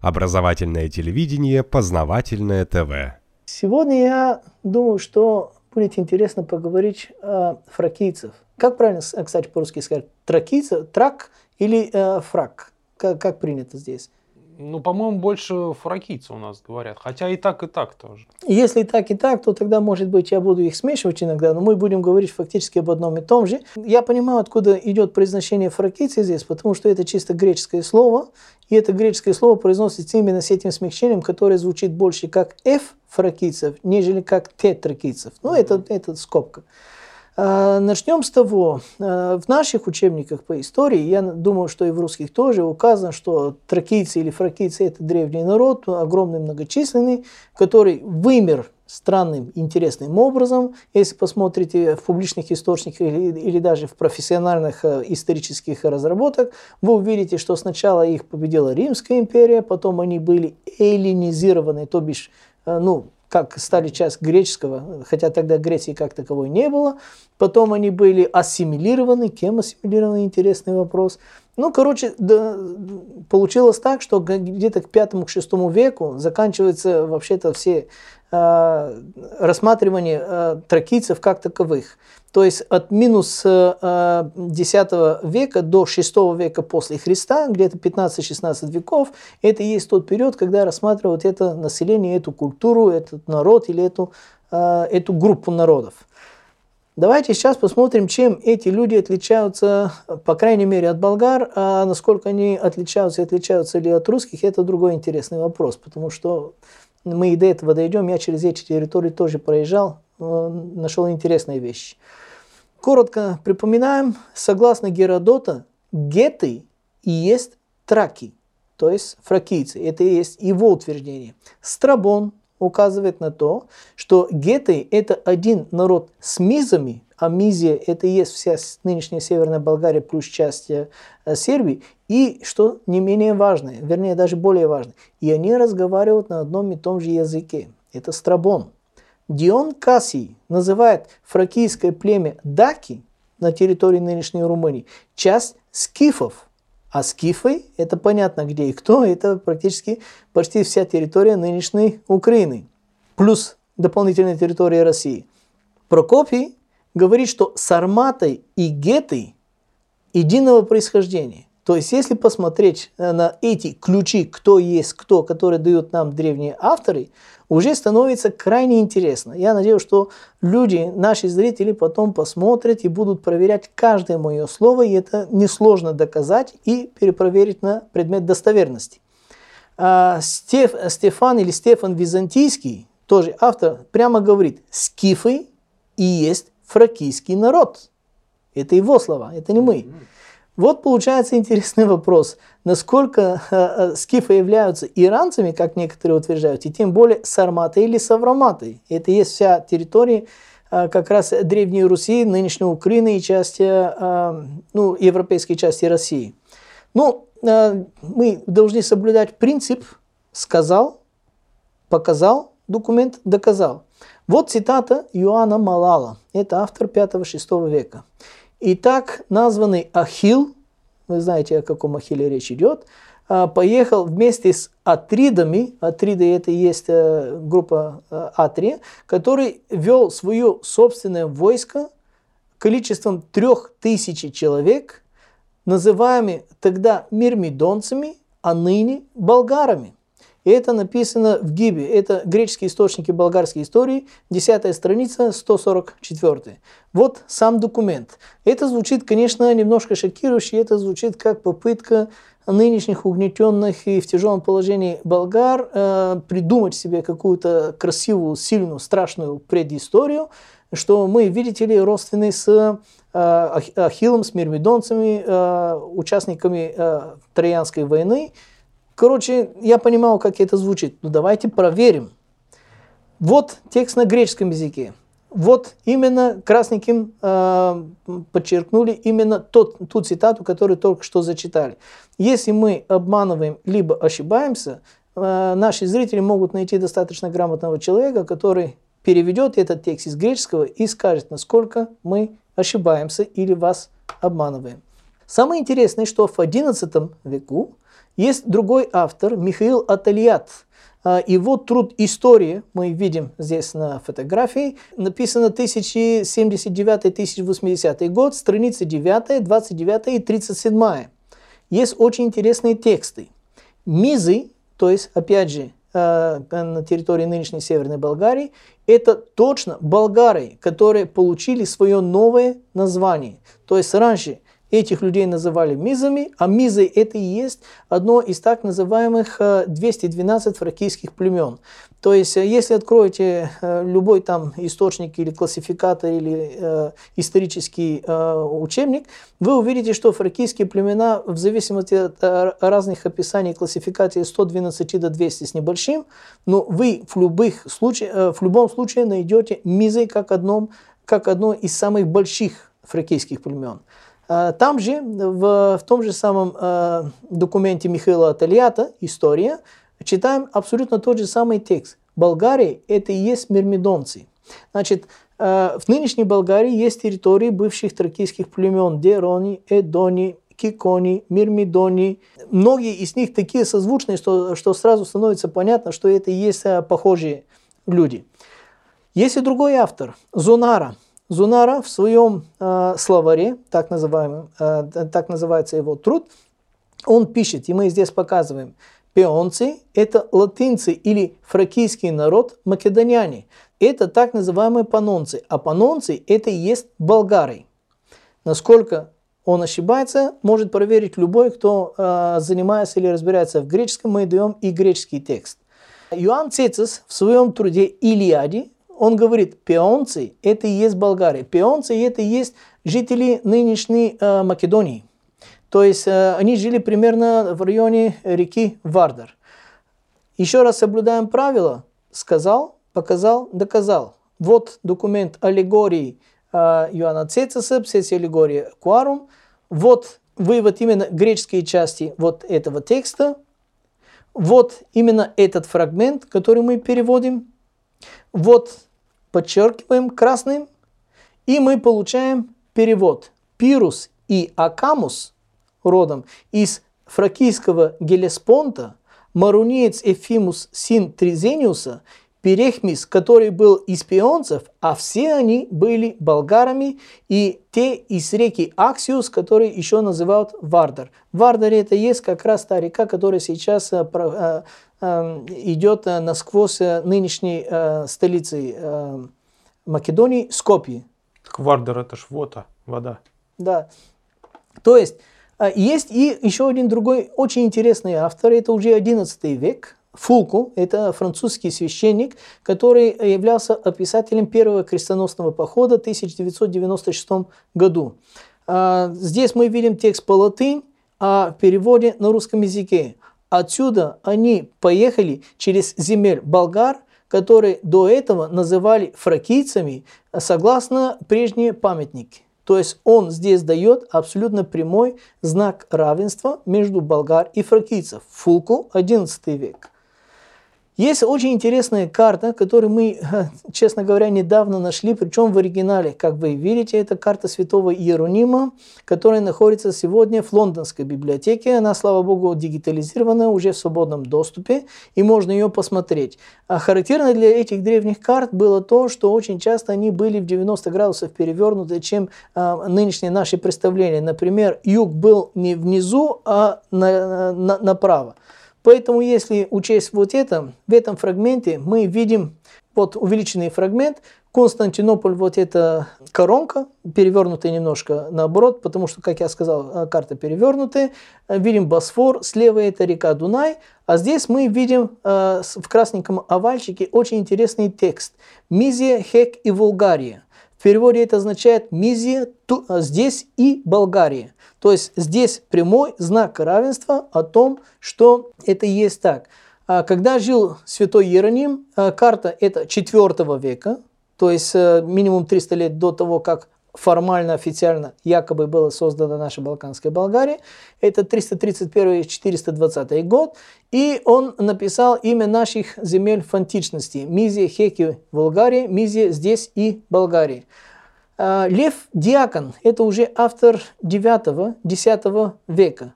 Образовательное телевидение, познавательное ТВ. Сегодня я думаю, что будет интересно поговорить о фракийцев. Как правильно, кстати, по-русски сказать? Тракийцев, трак или э, фрак? Как, как принято здесь? Ну, по-моему, больше фракийцы у нас говорят. Хотя и так, и так тоже. Если и так, и так, то тогда, может быть, я буду их смешивать иногда, но мы будем говорить фактически об одном и том же. Я понимаю, откуда идет произношение фракийцы здесь, потому что это чисто греческое слово, и это греческое слово произносится именно с этим смягчением, которое звучит больше как «ф» фракийцев, нежели как «т» тракийцев. Ну, это, это скобка. А, начнем с того, а, в наших учебниках по истории, я думаю, что и в русских тоже указано, что тракийцы или фракийцы – это древний народ, огромный, многочисленный, который вымер странным, интересным образом. Если посмотрите в публичных источниках или, или даже в профессиональных э, исторических разработках, вы увидите, что сначала их победила Римская империя, потом они были эллинизированы, то бишь, э, ну, как стали часть греческого, хотя тогда Греции как таковой не было. Потом они были ассимилированы. Кем ассимилированы? Интересный вопрос. Ну, короче, да, получилось так, что где-то к пятому, к шестому веку заканчиваются вообще-то все э, рассматривания э, тракийцев как таковых. То есть от минус э, 10 века до 6 века после Христа, где-то 15-16 веков, это и есть тот период, когда рассматривают это население, эту культуру, этот народ или эту, э, эту группу народов. Давайте сейчас посмотрим, чем эти люди отличаются, по крайней мере, от болгар, а насколько они отличаются и отличаются ли от русских, это другой интересный вопрос, потому что мы и до этого дойдем, я через эти территории тоже проезжал, э, нашел интересные вещи. Коротко припоминаем, согласно Геродота, геты и есть траки, то есть фракийцы, это и есть его утверждение. Страбон, указывает на то, что геты – это один народ с мизами, а Мизия – это и есть вся нынешняя Северная Болгария плюс часть э, Сербии, и, что не менее важное, вернее, даже более важное, и они разговаривают на одном и том же языке. Это Страбон. Дион Кассий называет фракийское племя Даки на территории нынешней Румынии часть скифов – а скифы, это понятно где и кто, это практически почти вся территория нынешней Украины, плюс дополнительная территория России. Прокопий говорит, что сарматой и гетой единого происхождения. То есть, если посмотреть э, на эти ключи, кто есть кто, которые дают нам древние авторы, уже становится крайне интересно. Я надеюсь, что люди, наши зрители потом посмотрят и будут проверять каждое мое слово, и это несложно доказать и перепроверить на предмет достоверности. А Стеф, Стефан или Стефан Византийский, тоже автор, прямо говорит, скифы и есть фракийский народ. Это его слова, это не мы. Вот получается интересный вопрос, насколько э, э, скифы являются иранцами, как некоторые утверждают, и тем более сарматой или савраматой. Это есть вся территория э, как раз Древней Руси, нынешней Украины и части, ну, европейской части России. Ну, мы должны соблюдать принцип «сказал, показал, документ доказал». Вот цитата Иоанна Малала, это автор 5-6 века. Итак, названный Ахил, вы знаете, о каком Ахилле речь идет, а, поехал вместе с Атридами, Атриды это и есть э, группа э, Атрия, который вел свое собственное войско количеством трех тысяч человек, называемыми тогда мирмидонцами, а ныне болгарами. И это написано в Гибе. Это греческие источники болгарской истории, 10 страница, 144. Вот сам документ. Это звучит, конечно, немножко шокирующе. Это звучит как попытка нынешних угнетенных и в тяжелом положении болгар э, придумать себе какую-то красивую, сильную, страшную предысторию, что мы, видите ли, родственны с э, Ахиллом, с мирмидонцами, э, участниками э, Троянской войны, Короче, я понимал, как это звучит. Ну давайте проверим. Вот текст на греческом языке. Вот именно красненьким э, подчеркнули именно тот, ту цитату, которую только что зачитали. Если мы обманываем либо ошибаемся, э, наши зрители могут найти достаточно грамотного человека, который переведет этот текст из греческого и скажет, насколько мы ошибаемся или вас обманываем. Самое интересное, что в XI веку Есть другой автор, Михаил Атальят. А, его труд «История», мы видим здесь на фотографии, написано 1079-1080 год, страницы 9, 29 и 37. Есть очень интересные тексты. Мизы, то есть, опять же, а, на территории нынешней Северной Болгарии, это точно болгары, которые получили свое новое название. То есть раньше Этих людей называли мизами, а мизы это и есть одно из так называемых 212 э, фракийских племен. То есть, э, если откроете э, любой там источник или классификатор или э, исторический э, учебник, вы увидите, что фракийские племена в зависимости от разных описаний классификации 112 до 200 с небольшим, но вы в, любых случаях, э, в любом случае найдете мизы как, одном, как одно из самых больших фракийских племен. А, там же, в, в том же самом э, документе Михаила Атальята «История», читаем абсолютно тот же самый текст. Болгария – это и есть мирмидонцы. Значит, э, в нынешней Болгарии есть территории бывших тракийских племен Дерони, Эдони, Кикони, Мирмидони. Многие из них такие созвучные, что, что сразу становится понятно, что это и есть похожие люди. Есть и другой автор, Зонара – Зунара в своем э, словаре, так, называемом, э, так называется его труд, он пишет, и мы здесь показываем, пеонцы – это латинцы или фракийский народ, македоняне. Это так называемые панонцы, а панонцы – это и есть болгары. Насколько он ошибается, может проверить любой, кто э, занимается или разбирается в греческом, мы даем и греческий текст. Иоанн Цецис в своем труде «Илиаде» он говорит, пеонцы – это и есть болгары. Пеонцы – это и есть жители нынешней э, Македонии. То есть э, они жили примерно в районе реки Вардар. Еще раз соблюдаем правила. Сказал, показал, доказал. Вот документ аллегории э, Иоанна Цециса, псеси аллегории Куарум. Вот вывод именно греческой части вот этого текста. Вот именно этот фрагмент, который мы переводим. Вот подчеркиваем красным, и мы получаем перевод. Пирус и Акамус родом из фракийского Гелеспонта, марунеец Эфимус син Тризениуса, Перехмис, который был из пионцев, а все они были болгарами, и те из реки Аксиус, которые еще называют Вардар. Вардар это есть как раз та река, которая сейчас э, э, идет э, насквозь э, нынешней э, столицы Македонии, Скопье. Квардер это ж вода, вода. Да. То есть есть и еще один другой очень интересный автор, это уже 11 век, Фулку, это французский священник, который являлся описателем первого крестоносного похода в 1996 году. Здесь мы видим текст по латынь, а в переводе на русском языке. Отсюда они поехали через земель болгар, которые до этого называли фракийцами, согласно прежние памятники. То есть он здесь дает абсолютно прямой знак равенства между болгар и фракийцев. Фулку, 11 век. Есть очень интересная карта, которую мы, честно говоря, недавно нашли, причем в оригинале. Как вы видите, это карта святого Иеронима, которая находится сегодня в лондонской библиотеке. Она, слава богу, дигитализирована, уже в свободном доступе, и можно ее посмотреть. А характерно для этих древних карт было то, что очень часто они были в 90 градусов перевернуты, чем а, нынешние наши представления. Например, юг был не внизу, а на, на, направо. Поэтому, если учесть вот это, в этом фрагменте мы видим вот увеличенный фрагмент, Константинополь, вот эта коронка, перевернутая немножко наоборот, потому что, как я сказал, э, карта перевернутая. Видим Босфор, слева это река Дунай, а здесь мы видим э, в красненьком овальчике очень интересный текст. Мизия, Хек и Вулгария. В переводе это означает Мизия, ту, э, здесь и Болгария. То есть здесь прямой знак равенства о том, что это есть так. А когда жил святой Иероним, а, карта это 4 века, то есть э, минимум 300 лет до того, как формально, официально якобы была создана наша Балканская Болгария. Это 331-420 год. И он написал имя наших земель в античности. Мизия, Хеки, Болгария, Мизия здесь и Болгария. А, Лев Диакон – это уже автор 9-10 века.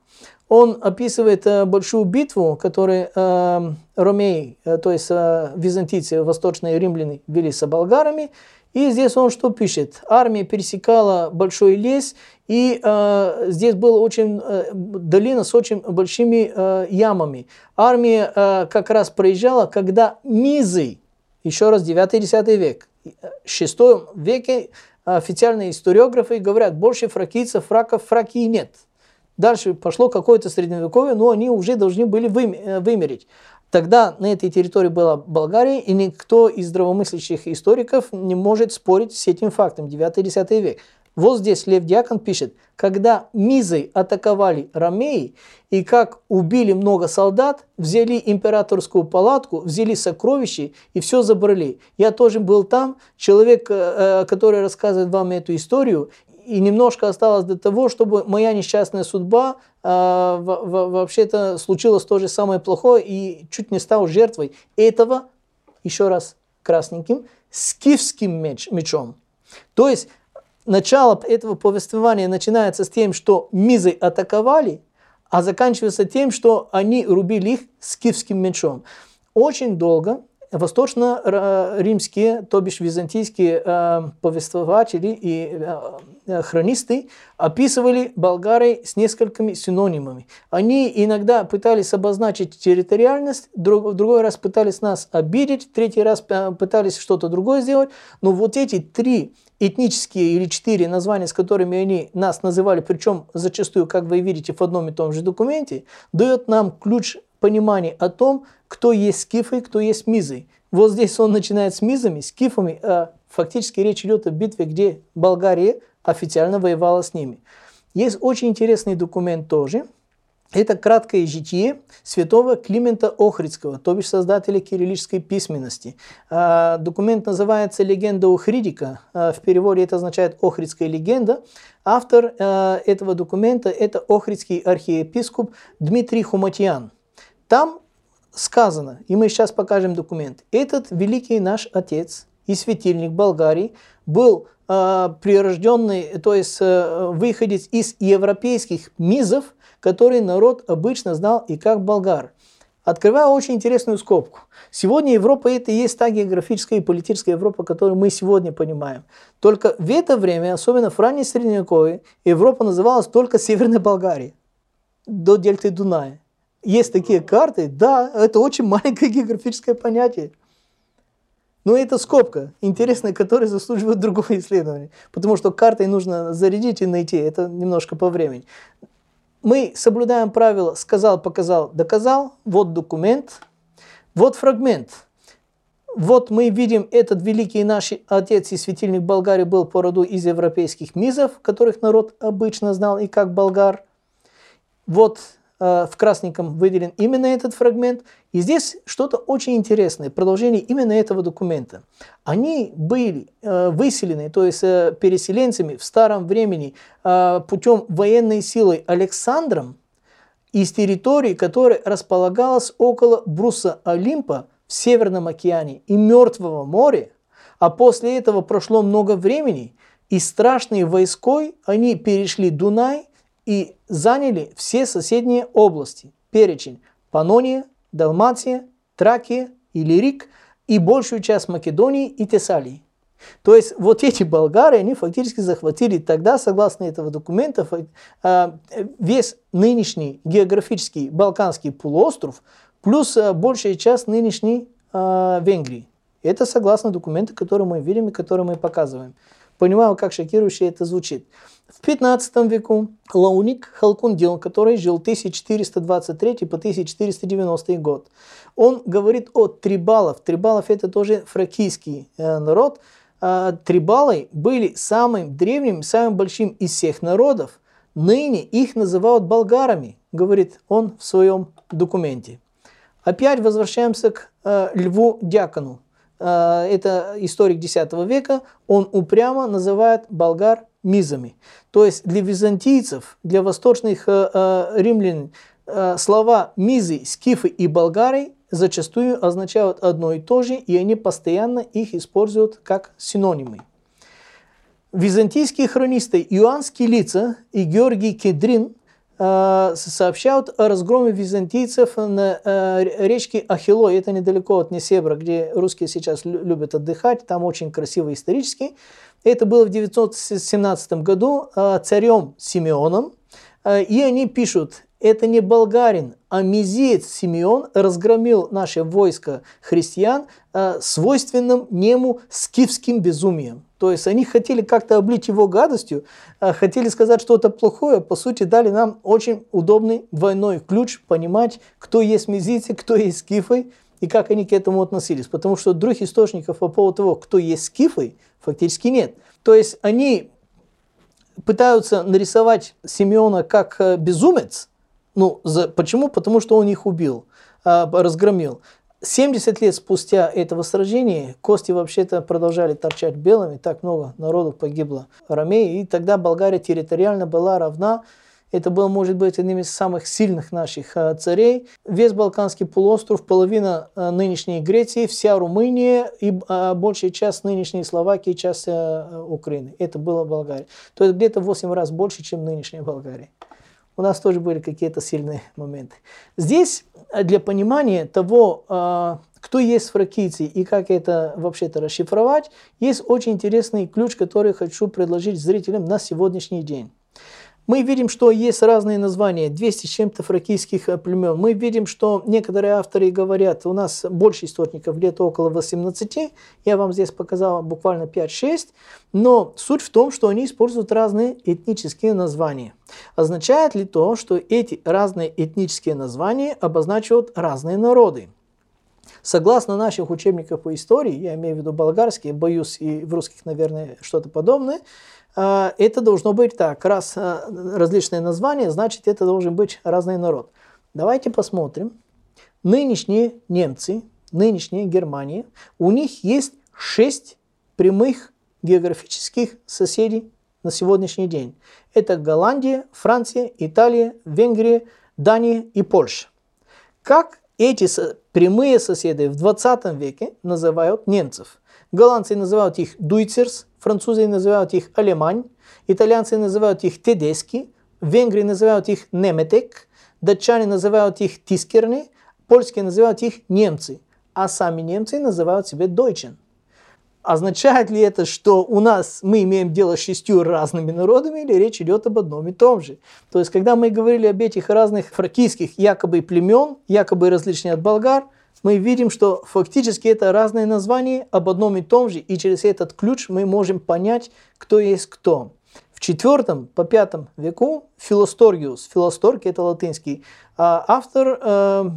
Он описывает э, большую битву, которую э, ромеи, э, то есть э, византийцы, восточные римляне вели с болгарами. И здесь он что пишет? Армия пересекала большой лес, и э, здесь была очень э, долина с очень большими э, ямами. Армия э, как раз проезжала, когда Мизы, еще раз 9-10 век, в 6 веке официальные историографы говорят, больше фракийцев, фраков, фракии нет. Дальше пошло какое-то средневековье, но они уже должны были э, вымереть. Тогда на этой территории была Болгария, и никто из здравомыслящих историков не может спорить с этим фактом, 9-10 век. Вот здесь Лев Диакон пишет, когда Мизы атаковали Ромеи, и как убили много солдат, взяли императорскую палатку, взяли сокровища и все забрали. Я тоже был там, человек, э, э, который рассказывает вам эту историю, и немножко осталось до того, чтобы моя несчастная судьба э, вообще-то случилось то же самое плохое и чуть не стал жертвой этого, еще раз красненьким, скифским меч, мечом. То есть начало этого повествования начинается с тем, что мизы атаковали, а заканчивается тем, что они рубили их скифским мечом. Очень долго восточно-римские, то бишь византийские э, повествователи и э, э, хронисты описывали болгарой с несколькими синонимами. Они иногда пытались обозначить территориальность, в другой раз пытались нас обидеть, в третий раз пытались что-то другое сделать, но вот эти три этнические или четыре названия, с которыми они нас называли, причем зачастую, как вы видите, в одном и том же документе, дает нам ключ понимания о том, кто есть скифы, кто есть мизы. Вот здесь он начинает с мизами, скифами, а фактически речь идет о битве, где Болгария официально воевала с ними. Есть очень интересный документ тоже – это краткое житие святого Климента Охридского, то бишь создателя кириллической письменности. А, документ называется «Легенда Охридика». А, в переводе это означает «Охридская легенда». Автор а, этого документа – это охридский архиепископ Дмитрий Хуматьян. Там сказано, и мы сейчас покажем документ, этот великий наш отец и светильник Болгарии был прирожденный, то есть выходец из европейских мизов, который народ обычно знал и как болгар. Открываю очень интересную скобку. Сегодня Европа это и есть та географическая и политическая Европа, которую мы сегодня понимаем. Только в это время, особенно в ранней Средневековье, Европа называлась только Северной Болгарией до дельты Дуная. Есть такие карты, да, это очень маленькое географическое понятие. Но это скобка, интересная, которая заслуживает другого исследования. Потому что картой нужно зарядить и найти, это немножко по времени мы соблюдаем правило «сказал, показал, доказал», вот документ, вот фрагмент. Вот мы видим, этот великий наш отец и светильник Болгарии был по роду из европейских мизов, которых народ обычно знал и как болгар. Вот в красненьком выделен именно этот фрагмент. И здесь что-то очень интересное, продолжение именно этого документа. Они были э, выселены, то есть э, переселенцами в старом времени путем военной силы Александром из территории, которая располагалась около бруса Олимпа в Северном океане и Мертвого моря. А после этого прошло много времени, и страшные войской они перешли Дунай и заняли все соседние области. Перечень Панония, Далмация, Тракия, Иллирик и большую часть Македонии и Тесалии. То есть вот эти болгары, они фактически захватили тогда, согласно этого документа, а, весь нынешний географический Балканский полуостров, плюс а, большая часть нынешней а, Венгрии. Это согласно документу, который мы видим и который мы показываем. Понимаю, как шокирующе это звучит. В 15 веку Лауник Халкундил, который жил 1423 по 1490 год, он говорит о трибалов. Трибалов это тоже фракийский э, народ. Э, трибалы были самым древним, самым большим из всех народов. Ныне их называют болгарами, говорит он в своем документе. Опять возвращаемся к э, Льву Дьякону. Э, это историк X века. Он упрямо называет болгар мизами. То есть для византийцев, для восточных э, э, римлян слова мизы, скифы и болгары зачастую означают одно и то же, и они постоянно их используют как синонимы. Византийские хронисты Иоанн Скилица и Георгий Кедрин сообщают о разгроме византийцев на э, речке Ахилой. Это недалеко от Несебра, где русские сейчас любят отдыхать. Там очень красиво исторически. Это было в 917 году э, царем Симеоном. Э, и они пишут, это не болгарин, а мизеец Симеон разгромил наше войско христиан э, свойственным нему скифским безумием. То есть они хотели как-то облить его гадостью, э, хотели сказать что-то плохое, по сути дали нам очень удобный двойной ключ понимать, кто есть мизийцы, кто есть скифы и как они к этому относились. Потому что других источников по поводу того, кто есть скифы, фактически нет. То есть они пытаются нарисовать Симеона как э, безумец, ну, за, почему? Потому что он их убил, а, разгромил. 70 лет спустя этого сражения кости вообще-то продолжали торчать белыми, так много народу погибло в Ромеи, и тогда Болгария территориально была равна это был, может быть, одним из самых сильных наших а, царей. Весь Балканский полуостров, половина а, нынешней Греции, вся Румыния и а, большая часть нынешней Словакии, часть Украины. Это было Болгария. То есть где-то в 8 раз больше, чем нынешняя Болгария у нас тоже были какие-то сильные моменты. Здесь э, для понимания того, э, кто есть фракийцы и как это вообще-то расшифровать, есть очень интересный ключ, который хочу предложить зрителям на сегодняшний день. Мы видим, что есть разные названия, 200 с чем-то фракийских э, племен. Мы видим, что некоторые авторы говорят, у нас больше источников, где-то около 18. Я вам здесь показал буквально 5-6. Но суть в том, что они используют разные этнические названия. Означает ли то, что эти разные этнические названия обозначивают разные народы? Согласно наших учебников по истории, я имею в виду болгарские, боюсь и в русских, наверное, что-то подобное, это должно быть так. Раз а, различные названия, значит, это должен быть разный народ. Давайте посмотрим. Нынешние немцы, нынешняя Германия, у них есть шесть прямых географических соседей на сегодняшний день. Это Голландия, Франция, Италия, Венгрия, Дания и Польша. Как эти прямые соседи в 20 веке называют немцев? Голландцы называют их дуйцерс, французы называют их алемань, итальянцы называют их тедески, венгры называют их неметек, датчане называют их тискерны, польские называют их немцы, а сами немцы называют себя дойчен. Означает ли это, что у нас мы имеем дело с шестью разными народами, или речь идет об одном и том же? То есть, когда мы говорили об этих разных фракийских якобы племен, якобы различные от болгар – мы видим, что фактически это разные названия об одном и том же, и через этот ключ мы можем понять, кто есть кто. В IV по V веку Филосторгиус, Филосторг это латинский, а автор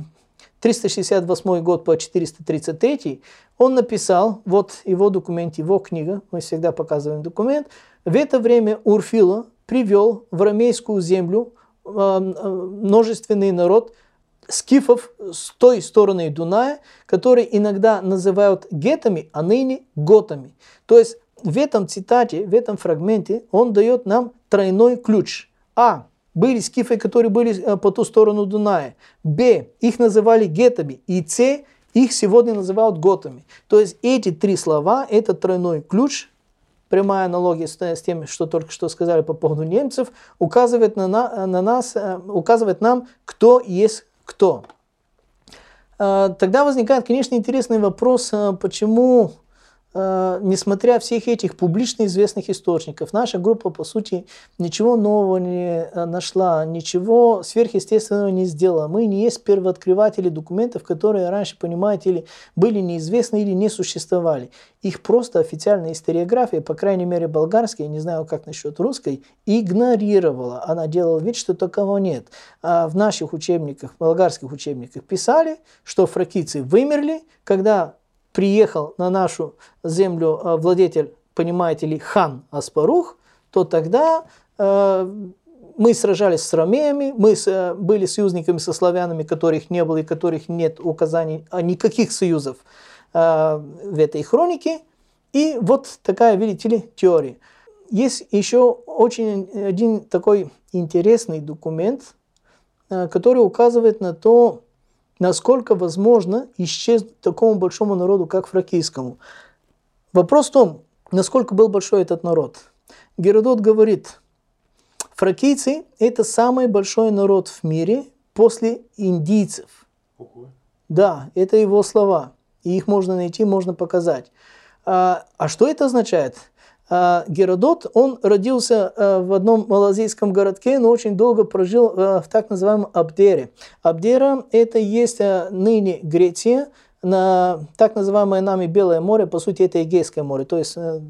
368 э, год по 433, он написал, вот его документ, его книга, мы всегда показываем документ, в это время Урфила привел в ромейскую землю э, э, множественный народ – скифов с той стороны Дуная, которые иногда называют гетами, а ныне готами. То есть в этом цитате, в этом фрагменте он дает нам тройной ключ. А. Были скифы, которые были э, по ту сторону Дуная. Б. Их называли гетами. И С. Их сегодня называют готами. То есть эти три слова, это тройной ключ, прямая аналогия с, с тем, что только что сказали по поводу немцев, указывает на, на, на нас, э, указывает нам, кто есть кто? А, тогда возникает, конечно, интересный вопрос, а, почему несмотря всех этих публично известных источников, наша группа, по сути, ничего нового не э, нашла, ничего сверхъестественного не сделала. Мы не есть первооткрыватели документов, которые раньше, понимаете, или были неизвестны, или не существовали. Их просто официальная историография, по крайней мере болгарская, не знаю, как насчет русской, игнорировала. Она делала вид, что такого нет. А в наших учебниках, болгарских учебниках писали, что фракийцы вымерли, когда приехал на нашу землю э, владетель, понимаете ли, хан Аспарух, то тогда э, мы сражались с ромеями, мы э, были союзниками со славянами, которых не было и которых нет указаний, а никаких союзов в этой хронике. И вот такая, видите ли, теория. Есть еще очень один такой интересный документ, который указывает на то, насколько возможно исчезнуть такому большому народу, как фракийскому. Вопрос в том, насколько был большой этот народ. Геродот говорит, Фракийцы – это самый большой народ в мире после индийцев. Да, это его слова. И их можно найти, можно показать. А, а что это означает? А, Геродот, он родился а, в одном малазийском городке, но очень долго прожил а, в так называемом Абдере. Абдера – это есть ныне Греция, на так называемое нами Белое море, по сути, это Эгейское море. То есть э,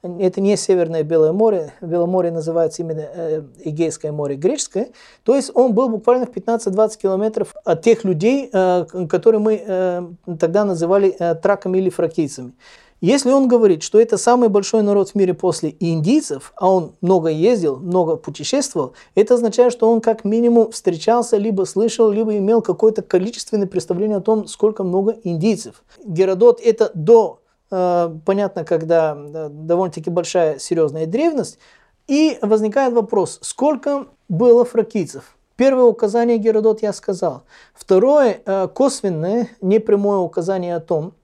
это не Северное Белое море, Белое море называется именно э, Эгейское море греческое. То есть он был буквально в 15-20 километров от тех людей, э, которые мы тогда называли траками или фракийцами. Если он говорит, что это самый большой народ в мире после индийцев, а он много ездил, много путешествовал, это означает, что он как минимум встречался, либо слышал, либо имел какое-то количественное представление о том, сколько много индийцев. Геродот это до, э, понятно, когда довольно-таки большая серьезная древность, и возникает вопрос, сколько было фракийцев? Первое указание Геродот я сказал. Второе, э, косвенное, непрямое указание о том,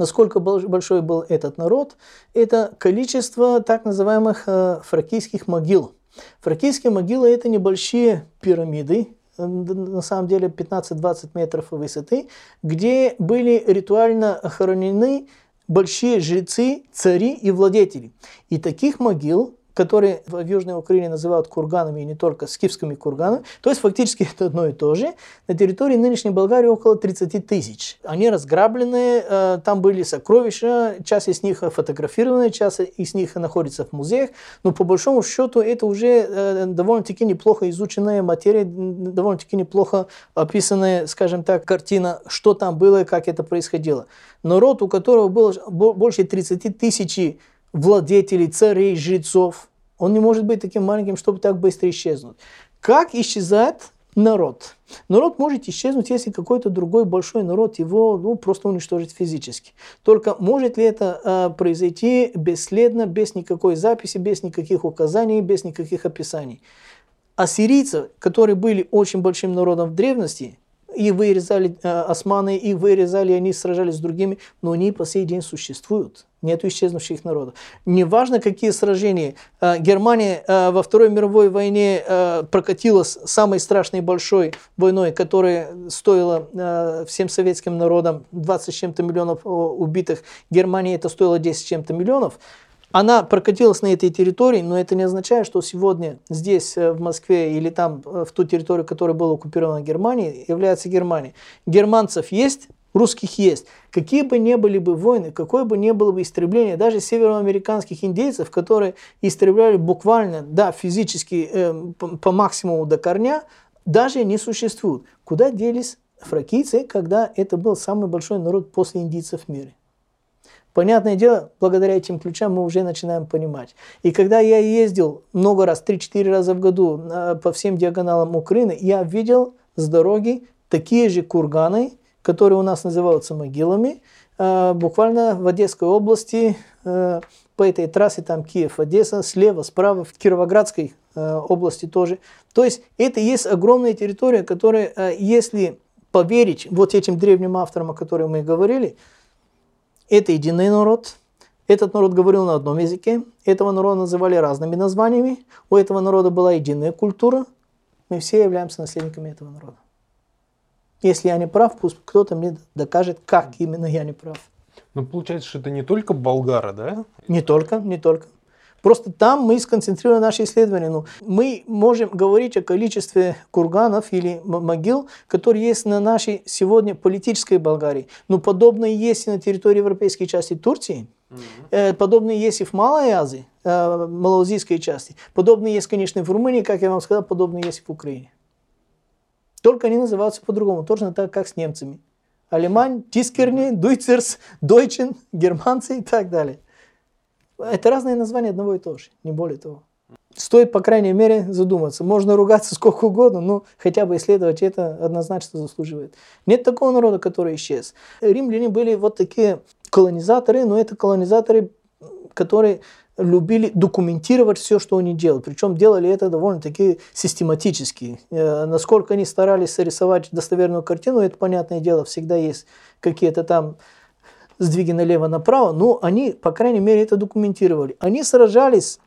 насколько большой был этот народ, это количество так называемых э, фракийских могил. Фракийские могилы – это небольшие пирамиды, э, на самом деле 15-20 метров высоты, где были ритуально охоронены большие жрецы, цари и владетели. И таких могил которые в Южной Украине называют курганами и не только скифскими курганами. То есть фактически это одно и то же. На территории нынешней Болгарии около 30 тысяч. Они разграблены, э, там были сокровища, часть из них фотографированы, часть из них находится в музеях. Но по большому счету это уже э, довольно-таки неплохо изученная материя, довольно-таки неплохо описанная, скажем так, картина, что там было и как это происходило. Народ, у которого было больше 30 тысяч владетелей, царей, жрецов. Он не может быть таким маленьким, чтобы так быстро исчезнуть. Как исчезает народ? Народ может исчезнуть, если какой-то другой большой народ его ну, просто уничтожит физически. Только может ли это э, произойти бесследно, без никакой записи, без никаких указаний, без никаких описаний? Ассирийцы, которые были очень большим народом в древности, их вырезали э, османы, их вырезали, они сражались с другими, но они по сей день существуют. Нет исчезнувших народов. Неважно, какие сражения. Э, Германия э, во Второй мировой войне прокатилась самой страшной большой войной, которая стоила всем советским народам 20 с чем-то миллионов убитых. Германии это стоило 10 с чем-то миллионов. Она прокатилась на этой территории, но это не означает, что сегодня здесь, в Москве, или там, в ту территорию, которая была оккупирована Германией, является Германия. Германцев есть, русских есть. Какие бы ни были бы войны, какое бы ни было бы истребление, даже североамериканских индейцев, которые истребляли буквально, да, физически э, по, по максимуму до корня, даже не существуют. Куда делись фракийцы, когда это был самый большой народ после индийцев в мире? Понятное дело, благодаря этим ключам мы уже начинаем понимать. И когда я ездил много раз, 3-4 раза в году э, по всем диагоналам Украины, я видел с дороги такие же курганы, которые у нас называются могилами, э, буквально в Одесской области, э, по этой трассе, там Киев-Одесса, слева, справа, в Кировоградской области тоже. То есть это есть огромная территория, которая, если поверить вот этим древним авторам, о которых мы говорили, это единый народ, этот народ говорил на одном языке, этого народа называли разными названиями, у этого народа была единая культура, мы все являемся наследниками этого народа. Если я не прав, пусть кто-то мне докажет, как именно я не прав. Ну, получается, что это не только болгары, да? Не только, не только. Просто там мы сконцентрировали наши исследования. Ну, мы можем говорить о количестве курганов или могил, которые есть на нашей сегодня политической Болгарии. Но подобное есть и на территории европейской части Турции. Mm-hmm. Подобные есть и в Малой Азии, э, малоазийской части. Подобные есть, конечно, и в Румынии, как я вам сказал, подобные есть и в Украине. Только они называются по-другому, точно так, как с немцами. Алемань, Тискерни, Дуйцерс, Дойчен, германцы и так далее. Это разные названия одного и того же, не более того. Стоит, по крайней мере, задуматься. Можно ругаться сколько угодно, но хотя бы исследовать это однозначно заслуживает. Нет такого народа, который исчез. Римляне были вот такие колонизаторы, но это колонизаторы, которые любили документировать все, что они делают. Причем делали это довольно-таки систематически. Э, насколько они старались рисовать достоверную картину, это понятное дело, всегда есть какие-то там сдвиги налево-направо, но они, по крайней мере, это документировали. Они сражались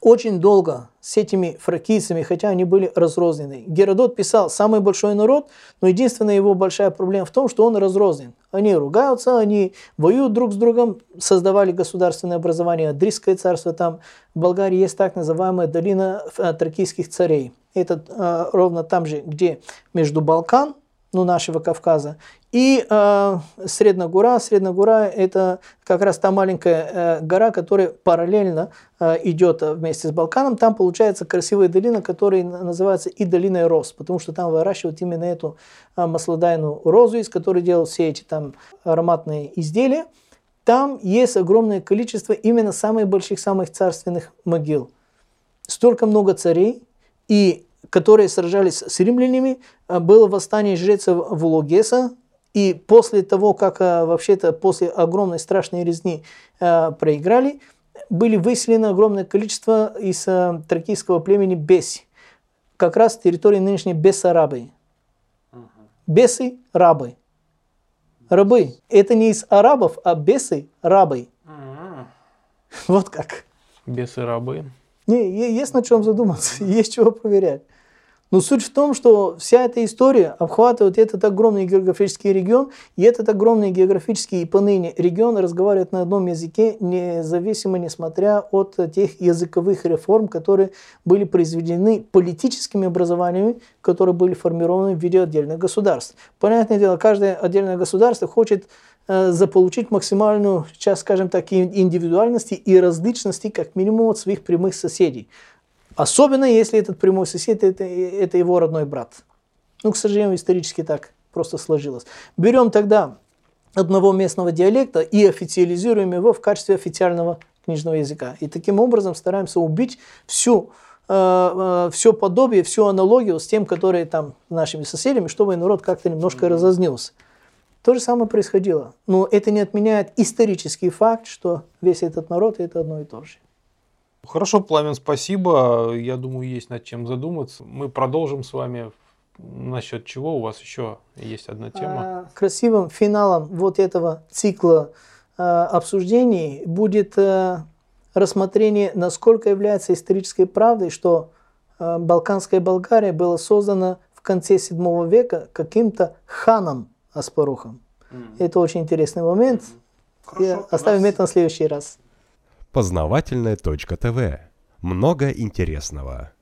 очень долго с этими фракийцами, хотя они были разрознены. Геродот писал, самый большой народ, но единственная его большая проблема в том, что он разрознен. Они ругаются, они воюют друг с другом, создавали государственное образование, Адрийское царство, там в Болгарии есть так называемая долина э, тракийских царей. Это э, ровно там же, где между Балкан, ну, нашего Кавказа, и э, Средняя гора. Средняя гора – это как раз та маленькая э, гора, которая параллельно э, идет вместе с Балканом. Там получается красивая долина, которая называется и долиной роз, потому что там выращивают именно эту э, маслодайную розу, из которой делают все эти там ароматные изделия. Там есть огромное количество именно самых больших, самых царственных могил. Столько много царей, и которые сражались с римлянами, э, было восстание жрецев Вологеса, и после того, как э, вообще-то после огромной страшной резни э, проиграли, были выселены огромное количество из тракийского племени Беси, как раз территории нынешней Бессарабии. Бесы – рабы. Рабы. Это не из арабов, а бесы – рабы. Вот как. Бесы рабы. Не, есть на чем задуматься, есть чего проверять. Но суть в том, что вся эта история обхватывает этот огромный географический регион, и этот огромный географический и поныне регион разговаривает на одном языке, независимо, несмотря от тех языковых реформ, которые были произведены политическими образованиями, которые были формированы в виде отдельных государств. Понятное дело, каждое отдельное государство хочет заполучить максимальную, сейчас скажем так, индивидуальности и различности, как минимум, от своих прямых соседей. Особенно, если этот прямой сосед это, это его родной брат. Ну, к сожалению, исторически так просто сложилось. Берем тогда одного местного диалекта и официализируем его в качестве официального книжного языка. И таким образом стараемся убить всю, э, э, все подобие, всю аналогию с тем, которые там нашими соседями, чтобы народ как-то немножко разознился. То же самое происходило. Но это не отменяет исторический факт, что весь этот народ это одно и то же. Хорошо, Пламен, спасибо. Я думаю, есть над чем задуматься. Мы продолжим с вами насчет чего у вас еще есть одна тема. А, красивым финалом вот этого цикла а, обсуждений будет а, рассмотрение, насколько является исторической правдой, что Балканская Болгария была создана в конце VII века каким-то ханом Аспарухом. Mm-hmm. Это очень интересный момент. Mm-hmm. Хорошо, оставим нас... это на следующий раз. Познавательная точка ТВ. Много интересного.